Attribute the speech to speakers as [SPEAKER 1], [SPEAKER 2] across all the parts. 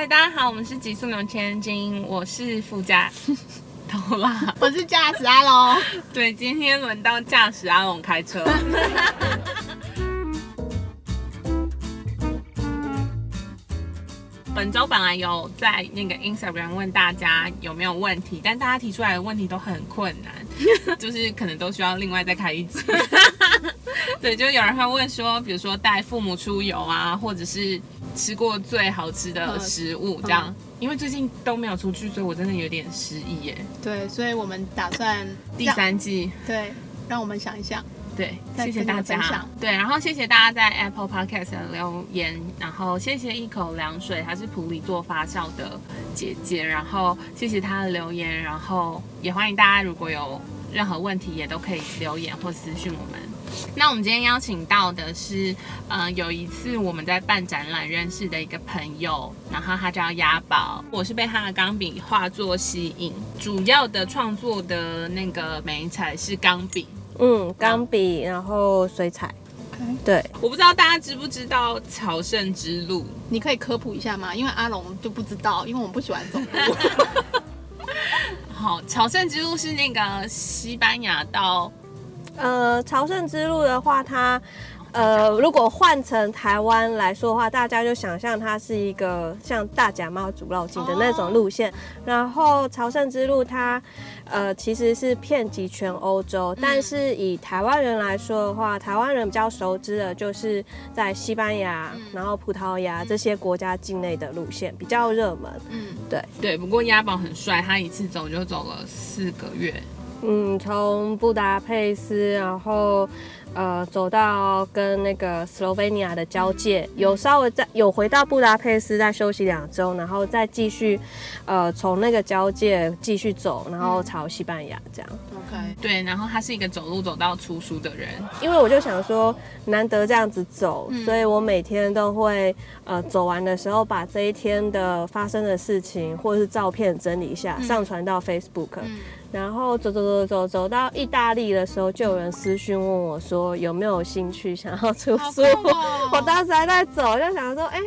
[SPEAKER 1] 嗨，大家好，我们是极速牛千金，我是副驾 头啦。
[SPEAKER 2] 我是驾驶阿龙。
[SPEAKER 1] 对，今天轮到驾驶阿龙开车。本周本来有在那个 Instagram 问大家有没有问题，但大家提出来的问题都很困难，就是可能都需要另外再开一集。对，就有人会问说，比如说带父母出游啊，或者是吃过最好吃的食物这样。因为最近都没有出去，所以我真的有点失忆耶。
[SPEAKER 2] 对，所以我们打算
[SPEAKER 1] 第三季。
[SPEAKER 2] 对，让我们想一想。
[SPEAKER 1] 对，谢谢大家。对，然后谢谢大家在 Apple Podcast 的留言，然后谢谢一口凉水，她是普里做发酵的姐姐，然后谢谢她的留言，然后也欢迎大家如果有任何问题，也都可以留言或私讯我们。那我们今天邀请到的是，嗯，有一次我们在办展览认识的一个朋友，然后他叫押宝，我是被他的钢笔画作吸引，主要的创作的那个美彩是钢笔。
[SPEAKER 3] 嗯，钢笔，然后水彩。对，
[SPEAKER 1] 我不知道大家知不知道朝圣之路，
[SPEAKER 2] 你可以科普一下吗？因为阿龙就不知道，因为我们不喜欢走路。
[SPEAKER 1] 好，朝圣之路是那个西班牙到，
[SPEAKER 3] 呃，朝圣之路的话，它。呃，如果换成台湾来说的话，大家就想象它是一个像大甲妈祖绕境的那种路线。然后朝圣之路，它呃其实是遍及全欧洲，但是以台湾人来说的话，台湾人比较熟知的就是在西班牙、然后葡萄牙这些国家境内的路线比较热门。嗯，对
[SPEAKER 1] 对。不过押宝很帅，他一次走就走了四个月。
[SPEAKER 3] 嗯，从布达佩斯，然后。呃，走到跟那个斯洛维尼亚的交界，有稍微在有回到布达佩斯，再休息两周，然后再继续，呃，从那个交界继续走，然后朝西班牙这样。
[SPEAKER 1] OK，对，然后他是一个走路走到出书的人，
[SPEAKER 3] 因为我就想说，难得这样子走，所以我每天都会，呃，走完的时候把这一天的发生的事情或者是照片整理一下，上传到 Facebook。然后走走走走走到意大利的时候，就有人私讯问我说有没有兴趣想要出书。我当时还在走，就想说，哎，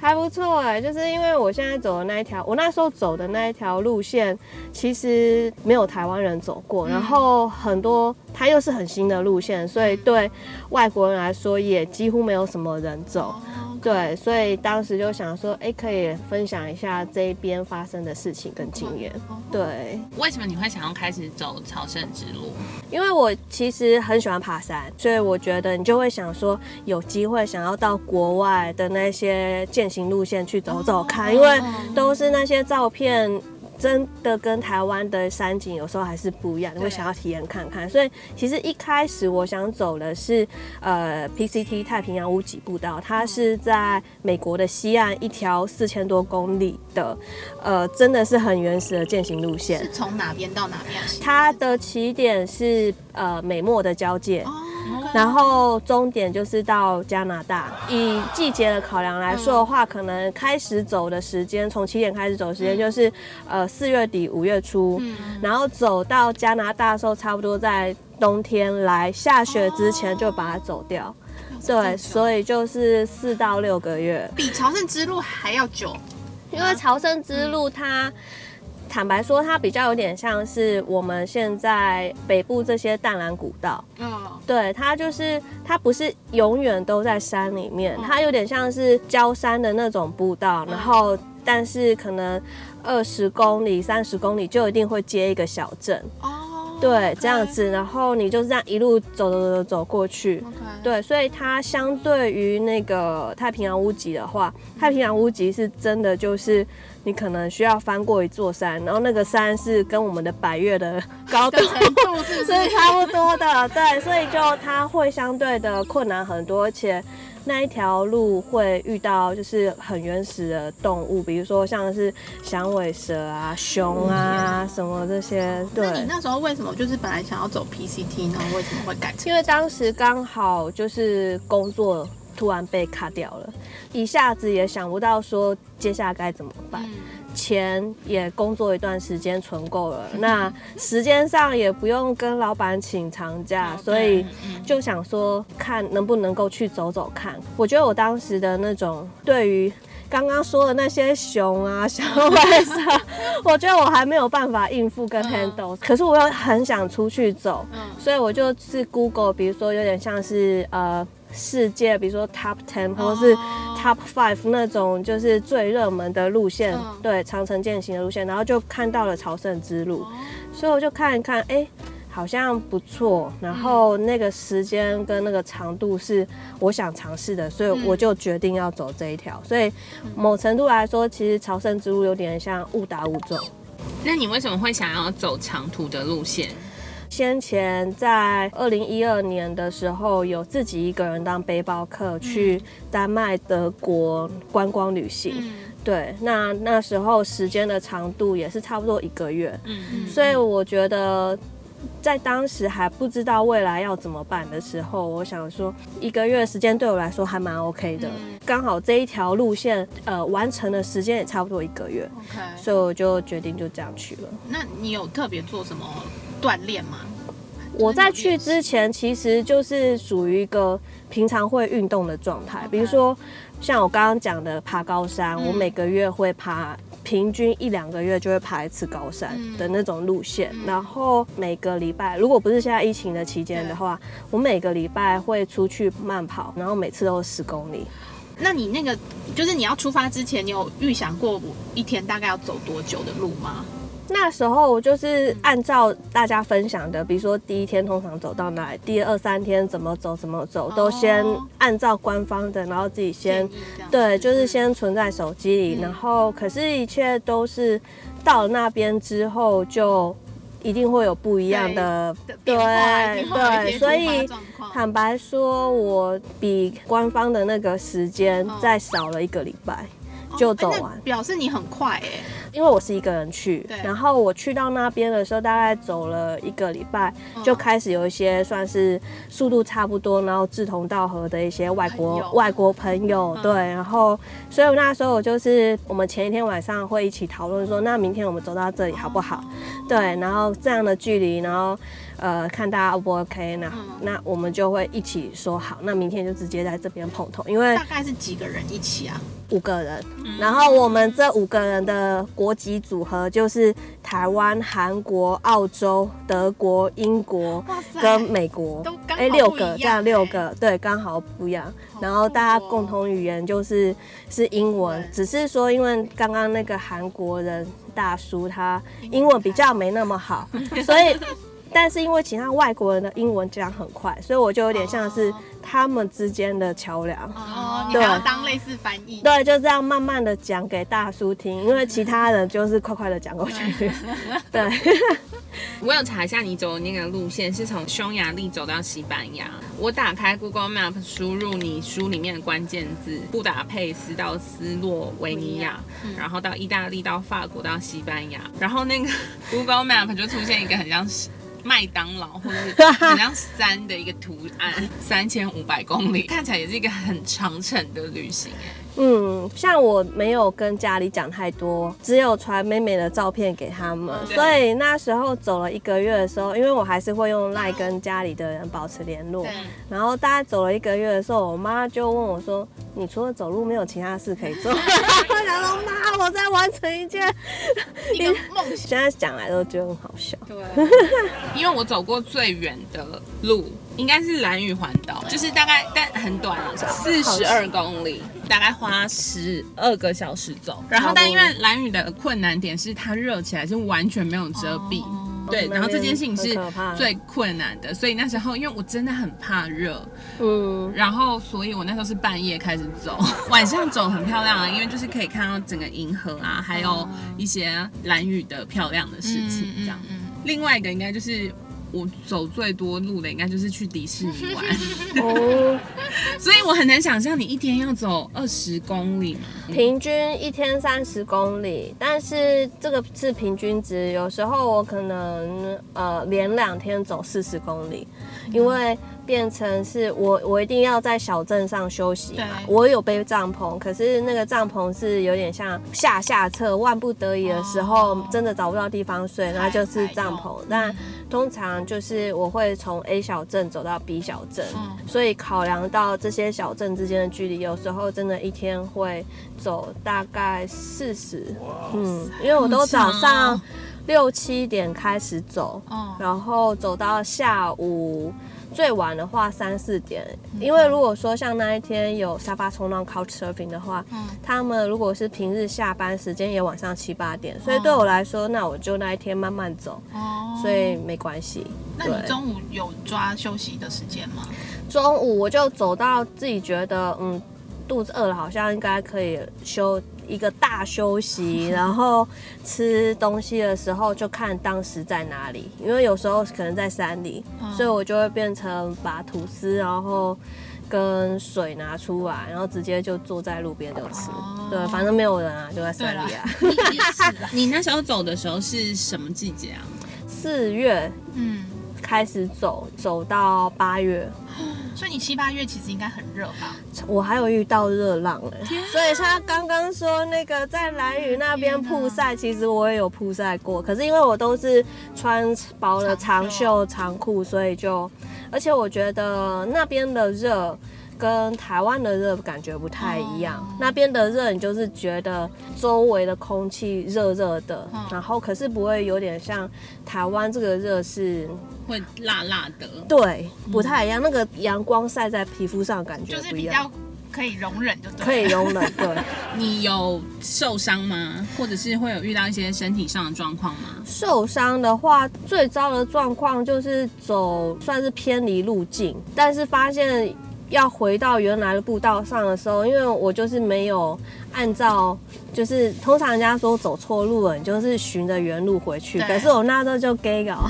[SPEAKER 3] 还不错哎，就是因为我现在走的那一条，我那时候走的那一条路线，其实没有台湾人走过，然后很多它又是很新的路线，所以对外国人来说也几乎没有什么人走。对，所以当时就想说，哎，可以分享一下这边发生的事情跟经验。对，
[SPEAKER 1] 为什么你会想要开始走朝圣之路？
[SPEAKER 3] 因为我其实很喜欢爬山，所以我觉得你就会想说，有机会想要到国外的那些践行路线去走走看，因为都是那些照片。真的跟台湾的山景有时候还是不一样，你会想要体验看看。所以其实一开始我想走的是呃 PCT 太平洋屋脊步道，它是在美国的西岸一条四千多公里的，呃，真的是很原始的践行路线。
[SPEAKER 2] 是从哪边到哪边？
[SPEAKER 3] 它的起点是呃美墨的交界。然后终点就是到加拿大。以季节的考量来说的话，可能开始走的时间，从起点开始走时间就是呃四月底五月初，然后走到加拿大的时候，差不多在冬天来下雪之前就把它走掉。对，所以就是四到六个月，
[SPEAKER 2] 比朝圣之路还要久，
[SPEAKER 3] 因为朝圣之路它。坦白说，它比较有点像是我们现在北部这些淡蓝古道。嗯，对，它就是它不是永远都在山里面，它有点像是焦山的那种步道。然后，但是可能二十公里、三十公里就一定会接一个小镇。哦，对，这样子，然后你就是这样一路走走走走走过去。对，所以它相对于那个太平洋屋脊的话，太平洋屋脊是真的就是。你可能需要翻过一座山，然后那个山是跟我们的百越的高度
[SPEAKER 2] 是
[SPEAKER 3] 差不多的，对，所以就它会相对的困难很多，而且那一条路会遇到就是很原始的动物，比如说像是响尾蛇啊、熊啊什么这些。对，
[SPEAKER 2] 你那时候为什么就是本来想要走 PCT 呢？为什么会改？
[SPEAKER 3] 因为当时刚好就是工作。突然被卡掉了，一下子也想不到说接下来该怎么办。钱也工作一段时间存够了，那时间上也不用跟老板请长假，所以就想说看能不能够去走走看。我觉得我当时的那种对于刚刚说的那些熊啊、小外甥，我觉得我还没有办法应付跟 handle。可是我又很想出去走，所以我就是 Google，比如说有点像是呃世界，比如说 Top Ten 或者是 Top Five 那种，就是最热门的路线，对，长城践行的路线，然后就看到了朝圣之路，所以我就看一看，哎。好像不错，然后那个时间跟那个长度是我想尝试的，所以我就决定要走这一条。所以某程度来说，其实朝圣之路有点像误打误撞。
[SPEAKER 1] 那你为什么会想要走长途的路线？
[SPEAKER 3] 先前在二零一二年的时候，有自己一个人当背包客去丹麦、德国观光旅行。对，那那时候时间的长度也是差不多一个月。所以我觉得。在当时还不知道未来要怎么办的时候，我想说一个月时间对我来说还蛮 OK 的，刚好这一条路线呃完成的时间也差不多一个月，OK，所以我就决定就这样去了。
[SPEAKER 2] 那你有特别做什么锻炼吗？
[SPEAKER 3] 我在去之前其实就是属于一个平常会运动的状态，比如说像我刚刚讲的爬高山，我每个月会爬。平均一两个月就会爬一次高山的那种路线，然后每个礼拜，如果不是现在疫情的期间的话，我每个礼拜会出去慢跑，然后每次都是十公里。
[SPEAKER 2] 那你那个就是你要出发之前，你有预想过我一天大概要走多久的路吗？
[SPEAKER 3] 那时候我就是按照大家分享的，比如说第一天通常走到哪里，第二三天怎么走怎么走，都先按照官方的，然后自己先对，就是先存在手机里，然后可是，一切都是到了那边之后，就一定会有不一样的
[SPEAKER 2] 对对，
[SPEAKER 3] 所以坦白说，我比官方的那个时间再少了一个礼拜就走完，
[SPEAKER 2] 表示你很快哎。
[SPEAKER 3] 因为我是一个人去，然后我去到那边的时候，大概走了一个礼拜，就开始有一些算是速度差不多，然后志同道合的一些外国外国朋友，对，然后所以那时候我就是我们前一天晚上会一起讨论说，那明天我们走到这里好不好？对，然后这样的距离，然后。呃，看大家 O 不 OK，那那我们就会一起说好，那明天就直接在这边碰头，因为
[SPEAKER 2] 大概是几个人一起啊？
[SPEAKER 3] 五个人，然后我们这五个人的国籍组合就是台湾、韩国、澳洲、德国、英国跟美国，
[SPEAKER 2] 哎，
[SPEAKER 3] 六个这样六个，对，刚好不一样。然后大家共同语言就是是英文，只是说因为刚刚那个韩国人大叔他英文比较没那么好，所以。但是因为其他外国人的英文讲很快，所以我就有点像是他们之间的桥梁。
[SPEAKER 2] 哦，你还要当类似翻译？
[SPEAKER 3] 对，就这样慢慢的讲给大叔听，因为其他人就是快快的讲过去。对，
[SPEAKER 1] 我有查一下你走的那个路线是从匈牙利走到西班牙。我打开 Google Map，输入你书里面的关键字，布达佩斯到斯洛维尼亚，然后到意大利到法国到西班牙，然后那个 Google Map 就出现一个很像是。麦当劳或者怎样山的一个图案，三千五百公里，看起来也是一个很长程的旅行哎。
[SPEAKER 3] 嗯，像我没有跟家里讲太多，只有传妹妹的照片给他们。所以那时候走了一个月的时候，因为我还是会用赖跟家里的人保持联络。然后大概走了一个月的时候，我妈就问我说：“你除了走路，没有其他事可以做？” 我想说：“妈，我在完成一件
[SPEAKER 2] 一个梦想。”
[SPEAKER 3] 现在讲来都觉得很好笑。
[SPEAKER 1] 对，因为我走过最远的路。应该是蓝屿环岛，就是大概但很短，四十二公里，大概花十二个小时走。然后，但因为蓝雨的困难点是它热起来是完全没有遮蔽，对。然后这件事情是最困难的，所以那时候因为我真的很怕热，嗯。然后，所以我那时候是半夜开始走，晚上走很漂亮啊，因为就是可以看到整个银河啊，还有一些蓝雨的漂亮的事情这样。另外一个应该就是。我走最多路的应该就是去迪士尼玩，哦，所以我很难想象你一天要走二十公里，
[SPEAKER 3] 平均一天三十公里，但是这个是平均值，有时候我可能呃连两天走四十公里，因为变成是我我一定要在小镇上休息嘛。我有背帐篷，可是那个帐篷是有点像下下策，万不得已的时候、
[SPEAKER 2] 哦
[SPEAKER 3] 真的找不到地方睡，那就是帐篷。那通常就是我会从 A 小镇走到 B 小镇，
[SPEAKER 2] 嗯
[SPEAKER 3] 所以考量到这些小镇之间的距离，有时候真的一天会走大概四十，嗯，因为我都早上
[SPEAKER 1] 哦
[SPEAKER 3] 六七点开始走，
[SPEAKER 2] 哦
[SPEAKER 3] 然后走到下午。最晚的话三四点，因为如果说像那一天有沙发冲浪 couch surfing 的话，
[SPEAKER 2] 嗯。
[SPEAKER 3] 他们如果是平日下班时间也晚上七八点，所以对我来说，那我就那一天慢慢走，
[SPEAKER 2] 哦，
[SPEAKER 3] 所以没关系。
[SPEAKER 2] 那你中午有抓休息的时间吗？
[SPEAKER 3] 中午我就走到自己觉得嗯肚子饿了，好像应该可以休一个大休息，然后吃东西的时候就看当时在哪里，因为有时候可能在山里，
[SPEAKER 2] 嗯
[SPEAKER 3] 所以我就会变成把吐司然后。跟水拿出来，然后直接就坐在路边就吃。
[SPEAKER 2] 哦
[SPEAKER 3] 对，反正没有人啊，就在山里啊。
[SPEAKER 2] 也是啊，
[SPEAKER 1] 你那时候走的时候是什么季节啊？
[SPEAKER 3] 四月
[SPEAKER 2] 嗯，
[SPEAKER 3] 开始走，走到八月，
[SPEAKER 2] 所以你七八月其实应该很热吧？
[SPEAKER 3] 我还有遇到热浪哎、所以他刚刚说那个在蓝屿那边曝晒，其实我也有曝晒过，可是因为我都是穿薄的长袖长裤，所以就，而且我觉得那边的热。跟台湾的热感觉不太一样，
[SPEAKER 2] 哦
[SPEAKER 3] 那边的热你就是觉得周围的空气热热的，
[SPEAKER 2] 嗯
[SPEAKER 3] 然后可是不会有点像台湾这个热是，
[SPEAKER 1] 会辣辣的。
[SPEAKER 3] 对，不太一样，那个阳光晒在皮肤上感觉
[SPEAKER 2] 就是
[SPEAKER 3] 不一样，
[SPEAKER 2] 比较可以容忍，就对。
[SPEAKER 3] 可以容忍，对。
[SPEAKER 1] 你有受伤吗？或者是会有遇到一些身体上的状况吗？
[SPEAKER 3] 受伤的话，最糟的状况就是走算是偏离路径，但是发现要回到原来的步道上的时候，因为我就是没有按照，就是通常人家说走错路了，你就是循着原路回去，
[SPEAKER 2] 对。
[SPEAKER 3] 可是我那时候就 gay 搞，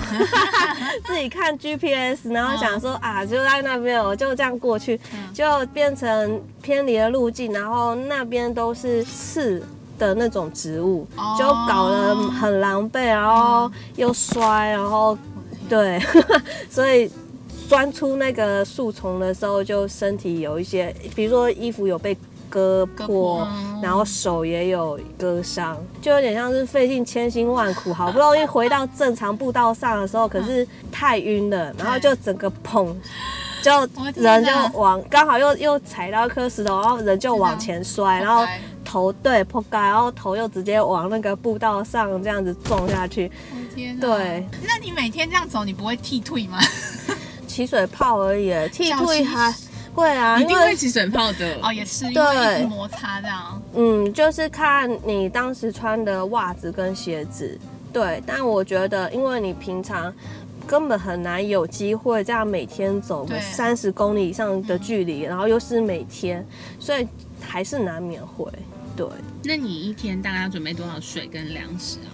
[SPEAKER 3] 自己看 GPS，然后想说、啊就在那边，我就这样过去，就变成偏离了路径，然后那边都是刺。的那种植物，
[SPEAKER 2] 哦。
[SPEAKER 3] 就搞得很狼狈，然后又摔，然后对，所以钻出那个树丛的时候，就身体有一些，比如说衣服有被割
[SPEAKER 2] 割
[SPEAKER 3] 破
[SPEAKER 2] 破，
[SPEAKER 3] 然后手也有割伤，就有点像是费尽千辛万苦，好不容易回到正常步道上的时候，可是太晕了，然后就整个砰。就 人就往刚好又又踩到一颗石头，然后人就往前摔，然后头对破盖，然后头又直接往那个步道上这样子撞下去。
[SPEAKER 2] 我天哪！
[SPEAKER 3] 对，
[SPEAKER 2] 那你每天这样走，你不会剃退吗？
[SPEAKER 3] 起水泡而已，剃
[SPEAKER 2] 脚起
[SPEAKER 3] 退还会啊，
[SPEAKER 1] 一定会起水泡的。
[SPEAKER 2] 哦，也是，因
[SPEAKER 3] 对
[SPEAKER 2] 为一直摩擦这样。
[SPEAKER 3] 嗯，就是看你当时穿的袜子跟鞋子。对，但我觉得，因为你平常根本很难有机会这样每天走个
[SPEAKER 2] 对
[SPEAKER 3] 三十公里以上的距离，然后又是每天，所以还是难免会。对
[SPEAKER 1] 那你一天大概要准备多少水跟粮食啊？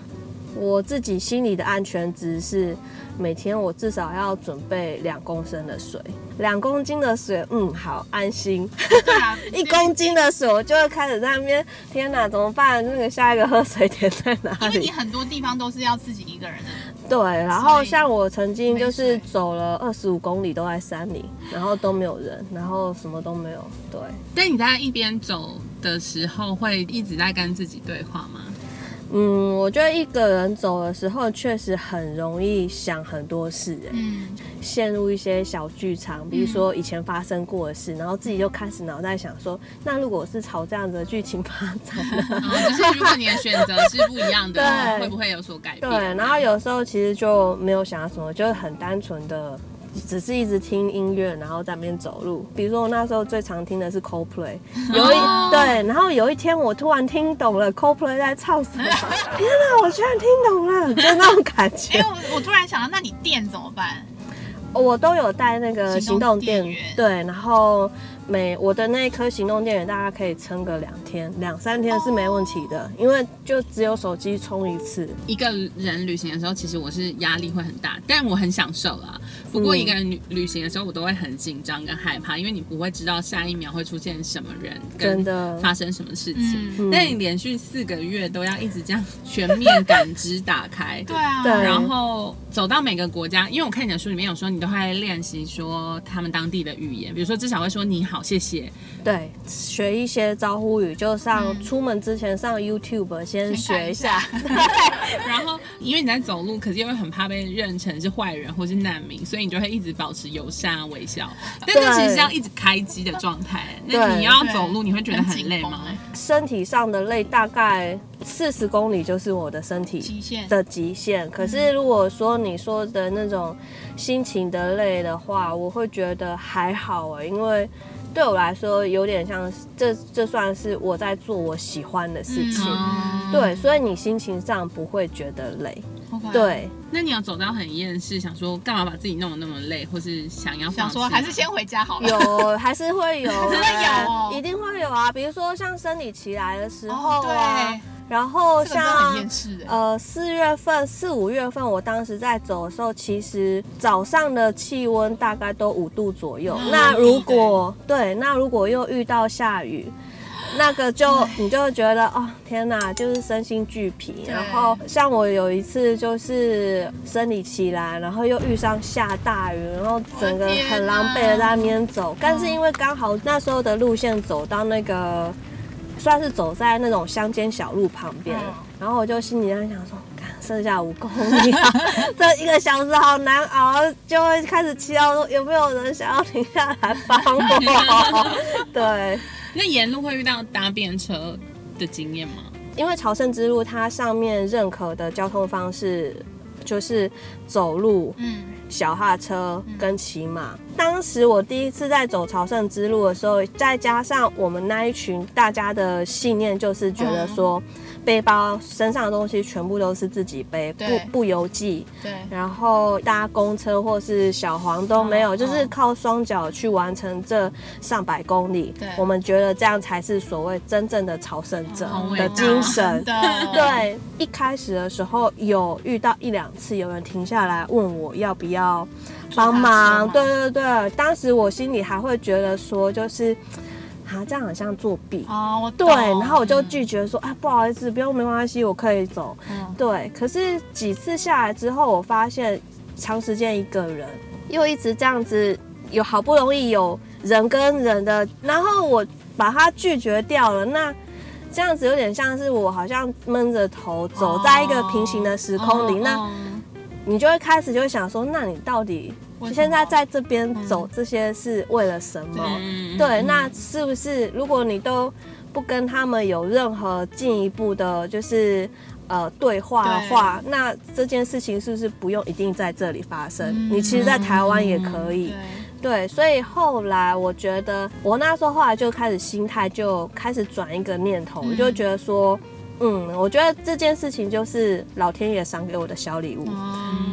[SPEAKER 3] 我自己心里的安全值是，每天我至少要准备两公升的水，两公斤的水，嗯，好安心。
[SPEAKER 2] 对啊，
[SPEAKER 3] 一公斤的水，我就会开始在那边，天哪，怎么办？那个下一个喝水点在哪里？
[SPEAKER 2] 因为你很多地方都是要自己一个人的。
[SPEAKER 3] 对，然后像我曾经就是走了二十五公里都在山里，然后都没有人，然后什么都没有。对，
[SPEAKER 1] 但你在一边走的时候，会一直在跟自己对话吗？
[SPEAKER 3] 嗯，我觉得一个人走的时候，确实很容易想很多事、哎、
[SPEAKER 2] 嗯，
[SPEAKER 3] 陷入一些小剧场，比如说以前发生过的事，然后自己就开始脑袋想说，那如果是朝这样子的剧情发展
[SPEAKER 1] 就是如果你的选择是不一样的，
[SPEAKER 3] 对。
[SPEAKER 1] 会不会有所改变？
[SPEAKER 3] 对，然后有时候其实就没有想到什么，就是很单纯的，只是一直听音乐，然后在那边走路。比如说我那时候最常听的是 Coldplay，有一、
[SPEAKER 1] 哦
[SPEAKER 3] 对，然后有一天我突然听懂了 Coldplay 在唱什么，天哪，我居然听懂了，就那种感
[SPEAKER 2] 哎、
[SPEAKER 3] 觉。
[SPEAKER 2] 我我突然想到，那你电怎么办？
[SPEAKER 3] 我都有带那个行
[SPEAKER 2] 行动电源
[SPEAKER 3] 对，然后每我的那一颗行动电源大概可以撑个两天、两三天是没问题的，因为就只有手机充一次。
[SPEAKER 1] 一个人旅行的时候，其实我是压力会很大，但我很享受啦。不过一个人旅旅行的时候，我都会很紧张跟害怕，因为你不会知道下一秒会出现什么人，
[SPEAKER 3] 真的
[SPEAKER 1] 发生什么事情。但你连续四个月都要一直这样全面感知打开，
[SPEAKER 2] 对啊，
[SPEAKER 1] 然后走到每个国家，因为我看你的书里面有说，你都会练习说他们当地的语言，比如说至少会说你好。好，谢谢。
[SPEAKER 3] 对，学一些招呼语，就上出门之前上 YouTube 先学一下。
[SPEAKER 1] 然后，因为你在走路，可是又会很怕被认成是坏人或是难民，所以你就会一直保持友善微笑。但是其实是要一直开机的状态。那你要走路，你会觉得很累吗？
[SPEAKER 3] 身体上的累大概四十公里就是我的身体极限的极限。可是如果说你说的那种心情的累的话，我会觉得还好哎，因为。对我来说，有点像这这算是我在做我喜欢的事情，对，所以你心情上不会觉得累。对，
[SPEAKER 1] 那你有走到很厌世，想说干嘛把自己弄得那么累，或是想要
[SPEAKER 2] 想说还是先回家好了。
[SPEAKER 3] 有，还是会有，
[SPEAKER 2] 真的有，
[SPEAKER 3] 一定会有啊。比如说像生理期来的时候啊。然后像呃四月份四五月份，我当时在走的时候，其实早上的气温大概都五度左右。那如果对，那如果又遇到下雨，那个就你就会觉得哦天哪，就是身心俱疲。然后像我有一次就是生理期来，然后又遇上下大雨，然后整个很狼狈的在那边走。但是因为刚好那时候的路线走到那个。算是走在那种乡间小路旁边，然后我就心里在想说，看剩下五公里，啊 这一个小时好难熬，就会开始祈祷说有没有人想要停下来帮我。对，
[SPEAKER 1] 那沿路会遇到搭便车的经验吗？
[SPEAKER 3] 因为朝圣之路它上面认可的交通方式就是走路。嗯。小哈车跟骑马，当时我第一次在走朝圣之路的时候，再加上我们那一群大家的信念，就是觉得说。背包身上的东西全部都是自己背，不不邮寄。
[SPEAKER 2] 对，
[SPEAKER 3] 然后搭公车或是小黄都没有，就是靠双脚去完成这上百公里。
[SPEAKER 2] 对，
[SPEAKER 3] 我们觉得这样才是所谓真正的朝圣者的精神。对，一开始的时候有遇到一两次有人停下来问我要不要帮忙。对对对，当时我心里还会觉得说就是。啊，这样好像作弊
[SPEAKER 2] 哦。我
[SPEAKER 3] 对，然后我就拒绝说啊，不好意思，不用，没关系，我可以走。嗯，对。可是几次下来之后，我发现长时间一个人，又一直这样子，有好不容易有人跟人的，然后我把他拒绝掉了。那这样子有点像是我好像闷着头走在一个平行的时空里。那你就会开始就会想说，那你到底？现在在这边走这些是为了什么？对，那是不是如果你都不跟他们有任何进一步的，就是呃对话的话，那这件事情是不是不用一定在这里发生？你其实，在台湾也可以。对，所以后来我觉得，我那时候后来就开始心态就开始转一个念头，就觉得说。嗯，我觉得这件事情就是老天爷赏给我的小礼物，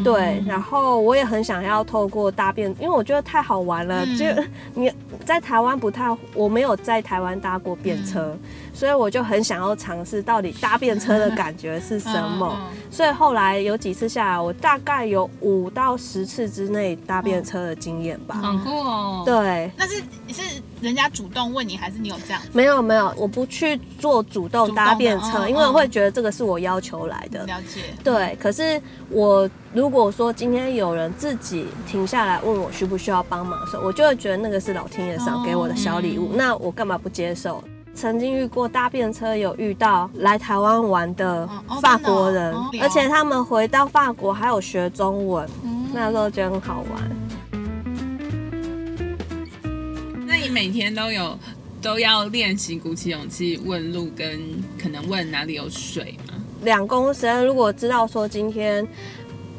[SPEAKER 3] 对。然后我也很想要透过搭便，因为我觉得太好玩了。就 你在台湾不太，我没有在台湾搭过便车。所以我就很想要尝试到底搭便车的感觉是什么。所以后来有几次下来，我大概有五到十次之内搭便车的经验吧。
[SPEAKER 1] 很酷哦。
[SPEAKER 3] 对。
[SPEAKER 2] 那是是人家主动问你，还是你有这样？
[SPEAKER 3] 没有没有，我不去做主动搭便车，因为我会觉得这个是我要求来的。
[SPEAKER 2] 了解。
[SPEAKER 3] 对。可是我如果说今天有人自己停下来问我需不需要帮忙的时候，我就会觉得那个是老天爷赏给我的小礼物。那我干嘛不接受？曾经遇过搭便车，有遇到来台湾玩的法国人，而且他们回到法国还有学中文，那时候觉得很好玩。
[SPEAKER 1] 那你每天都有都要练习鼓起勇气问路，跟可能问哪里有水吗？
[SPEAKER 3] 两公升，如果知道说今天。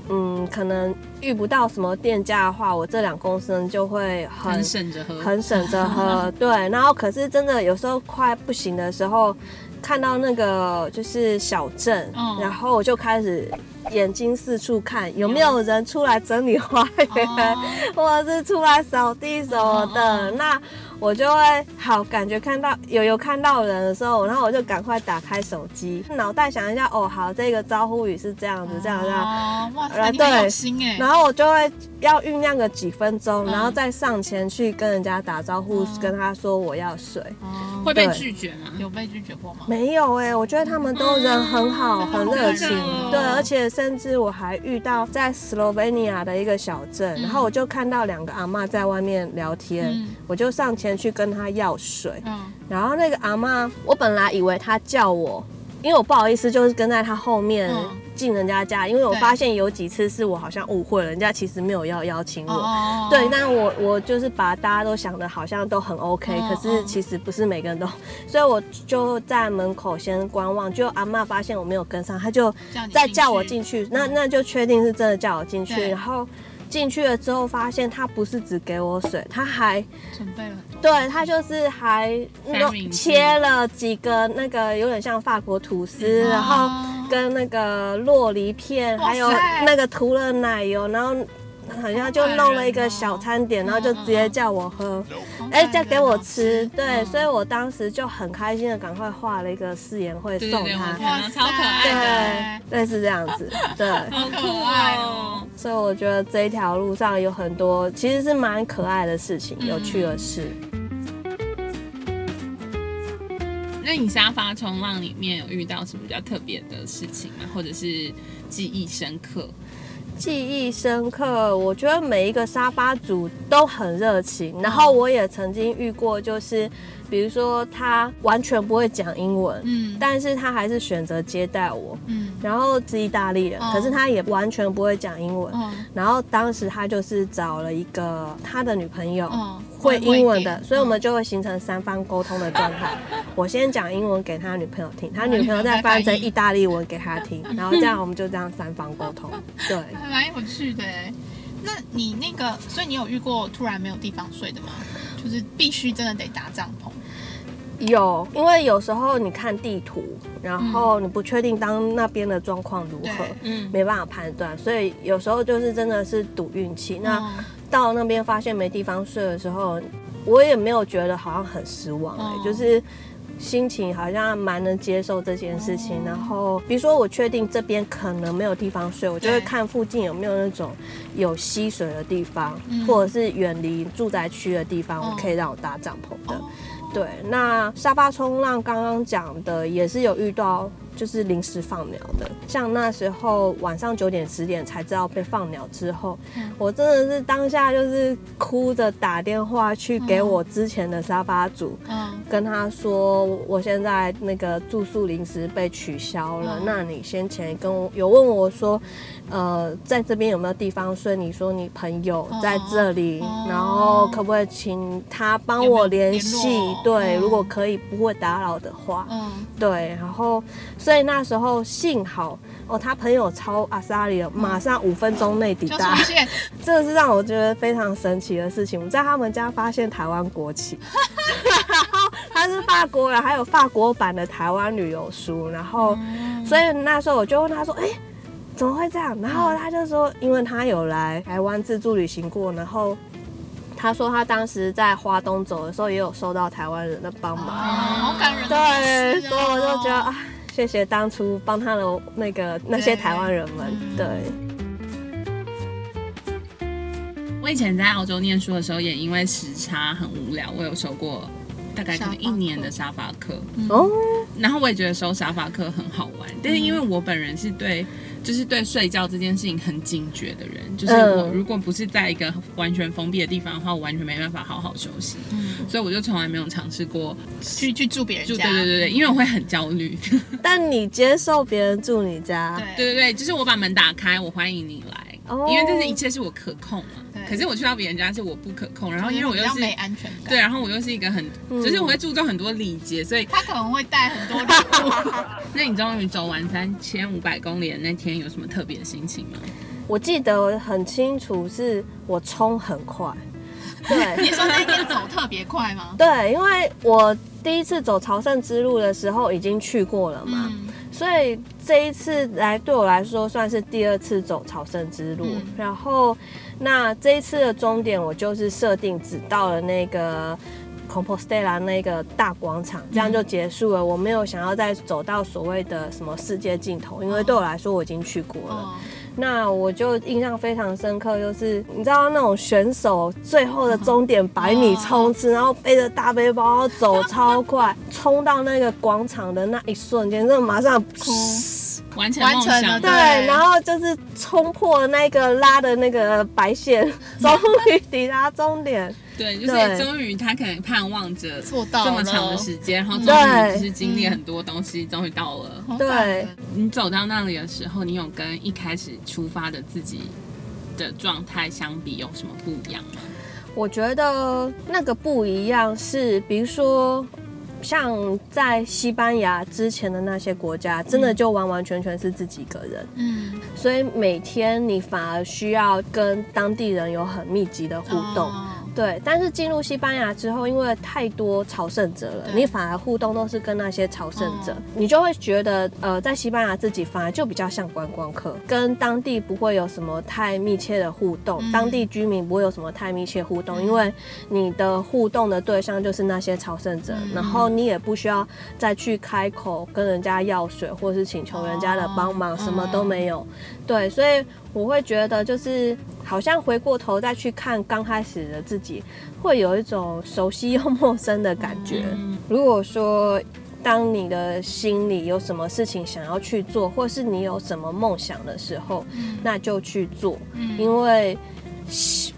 [SPEAKER 3] 嗯，可能遇不到什么店家的话，我这两公升就会
[SPEAKER 1] 很省着喝，
[SPEAKER 3] 很省着喝。对，然后可是真的有时候快不行的时候，看到那个就是小镇，
[SPEAKER 2] 嗯
[SPEAKER 3] 然后我就开始眼睛四处看有没有人出来整理花园，
[SPEAKER 2] 哦
[SPEAKER 3] 或者是出来扫地什么的。那我就会好感觉看到有有看到人的时候，然后我就赶快打开手机，脑袋想一下，哦，好，这个招呼语是这样子，这样这样。
[SPEAKER 2] 哦，哇
[SPEAKER 3] 呃
[SPEAKER 2] 塞，你很有
[SPEAKER 3] 对
[SPEAKER 2] 心哎。
[SPEAKER 3] 然后我就会要酝酿个几分钟，
[SPEAKER 2] 嗯
[SPEAKER 3] 然后再上前去跟人家打招呼，
[SPEAKER 2] 嗯
[SPEAKER 3] 跟他说我要水。
[SPEAKER 2] 哦
[SPEAKER 1] 会被拒绝吗？
[SPEAKER 2] 有被拒绝过吗？
[SPEAKER 3] 没有哎、我觉得他们都人很好，
[SPEAKER 2] 嗯
[SPEAKER 3] 很热情对，而且甚至我还遇到在 Slovenia 的一个小镇，然后我就看到两个阿妈在外面聊天，
[SPEAKER 2] 嗯。
[SPEAKER 3] 我就上前去跟她要水，
[SPEAKER 2] 嗯。
[SPEAKER 3] 然后那个阿妈，我本来以为她叫我，因为我不好意思，就是跟在他后面
[SPEAKER 2] 嗯
[SPEAKER 3] 进人家家，因为我发现有几次是我好像误会了，人家其实没有要邀请我。
[SPEAKER 2] 哦
[SPEAKER 3] 对，但我我就是把大家都想的好像都很 OK，、
[SPEAKER 2] 嗯
[SPEAKER 3] 可是其实不是每个人都，所以我就在门口先观望。就阿妈发现我没有跟上，她就再叫我
[SPEAKER 2] 进
[SPEAKER 3] 进去，那那就确定是真的叫我进去。然后进去了之后，发现他不是只给我水，他还
[SPEAKER 2] 准备了。
[SPEAKER 3] 对他就是还弄切了几个那个有点像法国吐司，然后
[SPEAKER 2] 哦。
[SPEAKER 3] 跟那个洛梨片，还有那个涂了奶油，然后好像就弄了一个小餐点，然后就直接叫我喝，哎，再给我吃，对，所以我当时就很开心的赶快画了一个誓言会送他，
[SPEAKER 1] 超可爱的，
[SPEAKER 3] 对，类似这样子，对。
[SPEAKER 1] 好可爱哦。
[SPEAKER 3] 所以我觉得这一条路上有很多其实是蛮可爱的事情，有趣的事。
[SPEAKER 1] 那你沙发冲浪里面有遇到什么比较特别的事情吗？或者是记忆深刻？
[SPEAKER 3] 记忆深刻，我觉得每一个沙发主都很热情，然后我也曾经遇过，就是比如说他完全不会讲英文，
[SPEAKER 2] 嗯。
[SPEAKER 3] 但是他还是选择接待我，
[SPEAKER 2] 嗯。
[SPEAKER 3] 然后是意大利人，
[SPEAKER 2] 哦。
[SPEAKER 3] 可是他也完全不会讲英文，
[SPEAKER 2] 嗯
[SPEAKER 3] 然后当时他就是找了一个他的女朋友。
[SPEAKER 2] 嗯，
[SPEAKER 3] 会英文的，所以我们就会形成三方沟通的状态。我先讲英文给他女朋友听，他女朋友再翻成 意大利文给他听，然后这样我们就这样三方沟通。对，
[SPEAKER 2] 还蛮有趣的哎。那你那个，所以你有遇过突然没有地方睡的吗？就是必须真的得搭帐篷。
[SPEAKER 3] 有，因为有时候你看地图，然后你不确定当那边的状况如何，
[SPEAKER 1] 嗯，
[SPEAKER 3] 没办法判断，所以有时候就是真的是赌运气。那
[SPEAKER 2] 嗯
[SPEAKER 3] 到那边发现没地方睡的时候，我也没有觉得好像很失望、哎、
[SPEAKER 2] 哦
[SPEAKER 3] 就是心情好像蛮能接受这件事情。
[SPEAKER 2] 哦
[SPEAKER 3] 然后比如说我确定这边可能没有地方睡，我就会看附近有没有那种有溪水的地方，
[SPEAKER 2] 嗯
[SPEAKER 3] 或者是远离住宅区的地方，
[SPEAKER 2] 哦
[SPEAKER 3] 我可以让我搭帐篷的。
[SPEAKER 2] 哦
[SPEAKER 3] 对，那沙发冲浪刚刚讲的也是有遇到，就是临时放鸟的。像那时候晚上九点十点才知道被放鸟之后，
[SPEAKER 2] 嗯。
[SPEAKER 3] 我真的是当下就是哭着打电话去给我之前的沙发主，
[SPEAKER 2] 嗯。
[SPEAKER 3] 跟他说我现在那个住宿临时被取消了，
[SPEAKER 2] 嗯。
[SPEAKER 3] 那你先前跟我有问我说，呃，在这边有没有地方睡？你说你朋友在这里，
[SPEAKER 2] 哦
[SPEAKER 3] 然后可不可以请他帮我联系？对，
[SPEAKER 2] 嗯
[SPEAKER 3] 如果可以不会打扰的话，
[SPEAKER 2] 嗯
[SPEAKER 3] 对，然后所以那时候幸好哦，他朋友超阿萨里了，马上五分钟内抵
[SPEAKER 2] 就
[SPEAKER 3] 达 这是让我觉得非常神奇的事情。我在他们家发现台湾国旗，然后他是法国人，还有法国版的台湾旅游书，然后
[SPEAKER 2] 嗯
[SPEAKER 3] 所以那时候我就问他说：“哎、怎么会这样？”然后他就说：“因为他有来台湾自助旅行过，然后他说他当时在花东走的时候也有收到台湾人的帮忙。
[SPEAKER 2] 好感人的
[SPEAKER 3] 对，所以我就觉得啊，谢谢当初帮他的那个那些台湾人们。
[SPEAKER 2] 嗯
[SPEAKER 3] 对，
[SPEAKER 1] 我以前在澳洲念书的时候，也因为时差很无聊，我有收过大概可能一年的沙发课，
[SPEAKER 3] 哦，
[SPEAKER 1] 然后我也觉得收沙发课很好玩，但是因为我本人是对。就是对睡觉这件事情很警觉的人，就是我
[SPEAKER 3] 嗯
[SPEAKER 1] 如果不是在一个完全封闭的地方的话，我完全没办法好好休息，
[SPEAKER 2] 嗯，
[SPEAKER 1] 所以我就从来没有尝试过
[SPEAKER 2] 去去住别人。家，
[SPEAKER 1] 对对对对，因为我会很焦虑。
[SPEAKER 3] 但你接受别人住你家，
[SPEAKER 2] 对。
[SPEAKER 1] 对对对，就是我把门打开，我欢迎你来，
[SPEAKER 3] 哦。
[SPEAKER 1] 因为这是一切是我可控嘛。
[SPEAKER 2] 对。
[SPEAKER 1] 可是我去到别人家是我不可控，然后因为我又是
[SPEAKER 2] 没安全感，
[SPEAKER 1] 对，，然后我又是一个很，
[SPEAKER 3] 嗯。
[SPEAKER 1] 就是我会注重很多礼节，所以
[SPEAKER 2] 他可能会带很多礼物，
[SPEAKER 1] 那你终于走完三千五百公里的那天有什么特别的心情吗？
[SPEAKER 3] 我记得很清楚，是我冲很快。对。
[SPEAKER 2] 你说那天走特别快吗？
[SPEAKER 3] 对，因为我第一次走朝圣之路的时候已经去过了嘛，所以这一次来对我来说算是第二次走朝圣之路。然后，那这一次的终点我就是设定只到了那个 Compostela 那个大广场，这样就结束了。我没有想要再走到所谓的什么世界尽头，因为对我来说我已经去过了。那我就印象非常深刻，就是你知道那种选手最后的终点百米冲刺，然后背着大背包走超快，冲到那个广场的那一瞬间，真的马上
[SPEAKER 1] 完成梦想。
[SPEAKER 3] 对，然后就是冲破那个拉的那个白线，终于抵达终点。
[SPEAKER 1] 对，就是终于他可能盼望着做到这么长的时间，然后终于就是经历很多东西，终于到了。
[SPEAKER 3] 对，
[SPEAKER 1] 你走到那里的时候，你有跟一开始出发的自己的状态相比有什么不一样吗？
[SPEAKER 3] 我觉得那个不一样是，比如说像在西班牙之前的那些国家，真的就完完全全是自己一个人。嗯，所以每天你反而需要跟当地人有很密集的互动。对，但是进入西班牙之后，因为太多朝圣者了，你反而互动都是跟那些朝圣者，你就会觉得，呃，在西班牙自己反而就比较像观光客，跟当地不会有什么太密切的互动，当地居民不会有什么太密切互动，因为你的互动的对象就是那些朝圣者，然后你也不需要再去开口跟人家要水，或者是请求人家的帮忙，什么都没有。对，所以我会觉得就是。好像回过头再去看刚开始的自己，会有一种熟悉又陌生的感觉。如果说当你的心里有什么事情想要去做，或是你有什么梦想的时候，那就去做。因为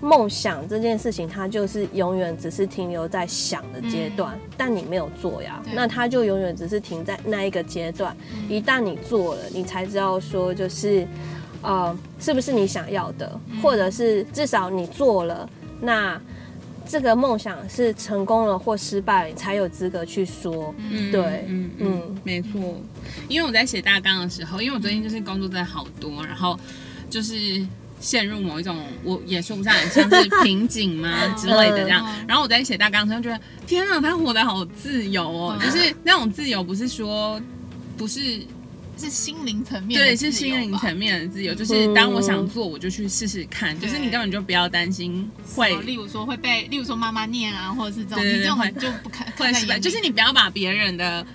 [SPEAKER 3] 梦想这件事情，它就是永远只是停留在想的阶段，但你没有做呀，那它就永远只是停在那一个阶段。一旦你做了，你才知道说就是。呃，是不是你想要的，或者是至少你做了，那这个梦想是成功了或失败，你才有资格去说。嗯，对，嗯
[SPEAKER 1] 嗯，没错。因为我在写大纲的时候，因为我最近就是工作真的好多，然后就是陷入某一种我也说不上来像是瓶颈吗 之类的这样。然后我在写大纲的时候觉得，天啊，他活得好自由哦，就是那种自由，不是说不是。
[SPEAKER 2] 是心灵层面，
[SPEAKER 1] 对，是心灵层面的自由，就是当我想做，我就去试试看，就是你根本就不要担心会，
[SPEAKER 2] 例如说会被，例如说妈妈念啊，或者是这种，你这种就不看，会失败，
[SPEAKER 1] 就是你不要把别人的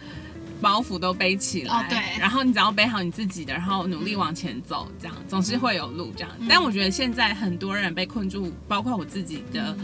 [SPEAKER 1] 包袱都背起来，对，然后你只要背好你自己的，然后努力往前走，这样总是会有路这样。但我觉得现在很多人被困住，包括我自己的。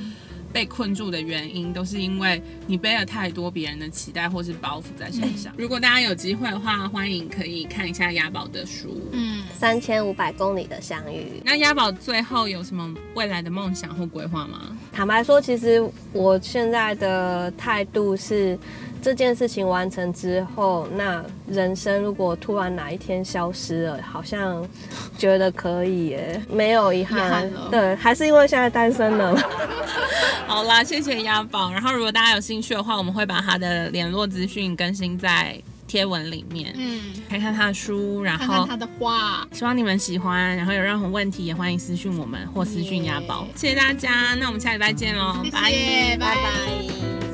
[SPEAKER 1] 被困住的原因都是因为你背了太多别人的期待或是包袱在身上。如果大家有机会的话，欢迎可以看一下押宝的书。
[SPEAKER 3] 嗯，三千五百公里的相遇。
[SPEAKER 1] 那押宝最后有什么未来的梦想或规划吗？
[SPEAKER 3] 坦白说，其实我现在的态度是。这件事情完成之后，那人生如果突然哪一天消失了，好像觉得可以耶，没有遗憾。对，还是因为现在单身了。
[SPEAKER 1] 好啦，谢谢押宝。然后如果大家有兴趣的话，我们会把他的联络资讯更新在贴文里面。嗯，看看他的书，然后
[SPEAKER 2] 他的画。
[SPEAKER 1] 希望你们喜欢。然后有任何问题也欢迎私讯我们或私讯押宝。谢谢大家，那我们下礼拜见喽，
[SPEAKER 2] 拜拜拜拜。